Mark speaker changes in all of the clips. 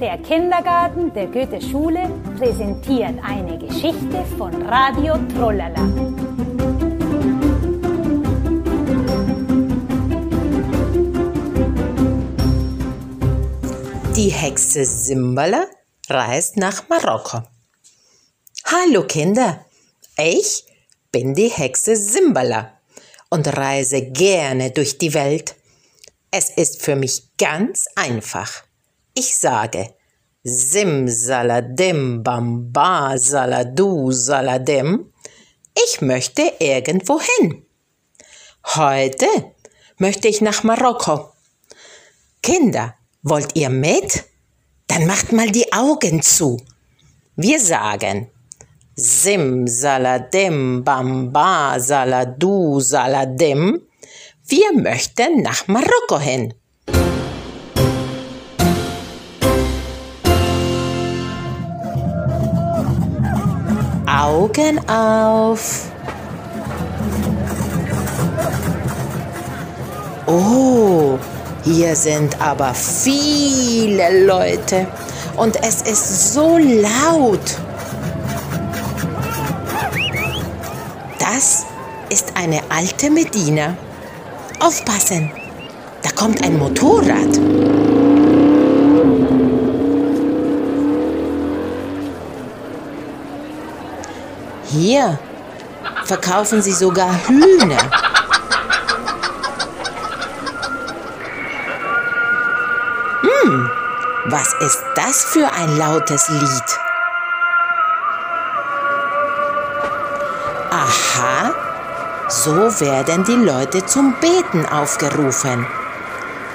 Speaker 1: Der Kindergarten der Goethe-Schule präsentiert eine Geschichte von Radio Trollala.
Speaker 2: Die Hexe Simbala reist nach Marokko. Hallo Kinder, ich bin die Hexe Simbala und reise gerne durch die Welt. Es ist für mich ganz einfach. Ich sage Simsaladim Bamba Saladu Saladim. Ich möchte irgendwo hin. Heute möchte ich nach Marokko. Kinder, wollt ihr mit? Dann macht mal die Augen zu. Wir sagen Simsaladim Bamba Saladu Saladim. Wir möchten nach Marokko hin. Augen auf. Oh, hier sind aber viele Leute und es ist so laut. Das ist eine alte Medina. Aufpassen, da kommt ein Motorrad. Hier verkaufen sie sogar Hühner. Hm, was ist das für ein lautes Lied? Aha, so werden die Leute zum Beten aufgerufen.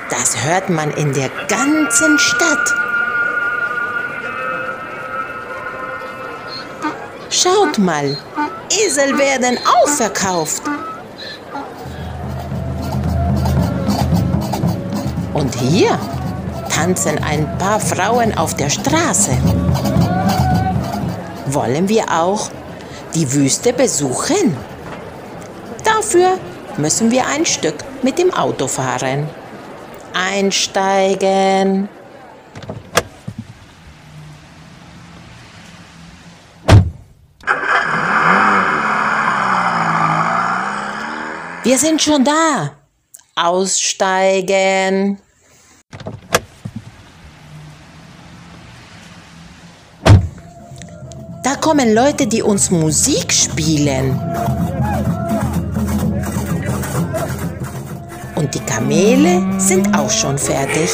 Speaker 2: Das hört man in der ganzen Stadt. Schaut mal, Esel werden auch verkauft. Und hier tanzen ein paar Frauen auf der Straße. Wollen wir auch die Wüste besuchen? Dafür müssen wir ein Stück mit dem Auto fahren. Einsteigen. Wir sind schon da. Aussteigen. Da kommen Leute, die uns Musik spielen. Und die Kamele sind auch schon fertig.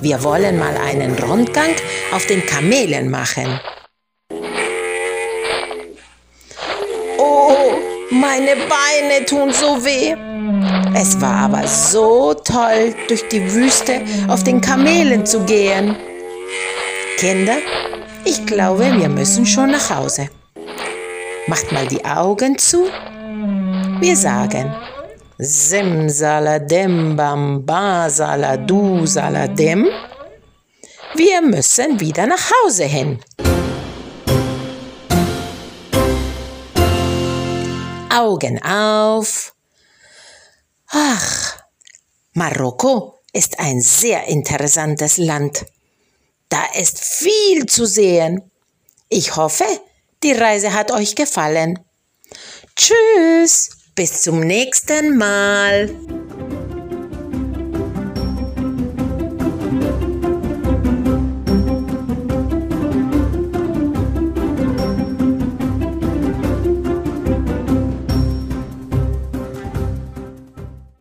Speaker 2: Wir wollen mal einen Rundgang auf den Kamelen machen. Meine Beine tun so weh. Es war aber so toll, durch die Wüste auf den Kamelen zu gehen. Kinder, ich glaube, wir müssen schon nach Hause. Macht mal die Augen zu. Wir sagen Simsaladim Bamba Saladu Saladim. Wir müssen wieder nach Hause hin. Augen auf. Ach, Marokko ist ein sehr interessantes Land. Da ist viel zu sehen. Ich hoffe, die Reise hat euch gefallen. Tschüss, bis zum nächsten Mal.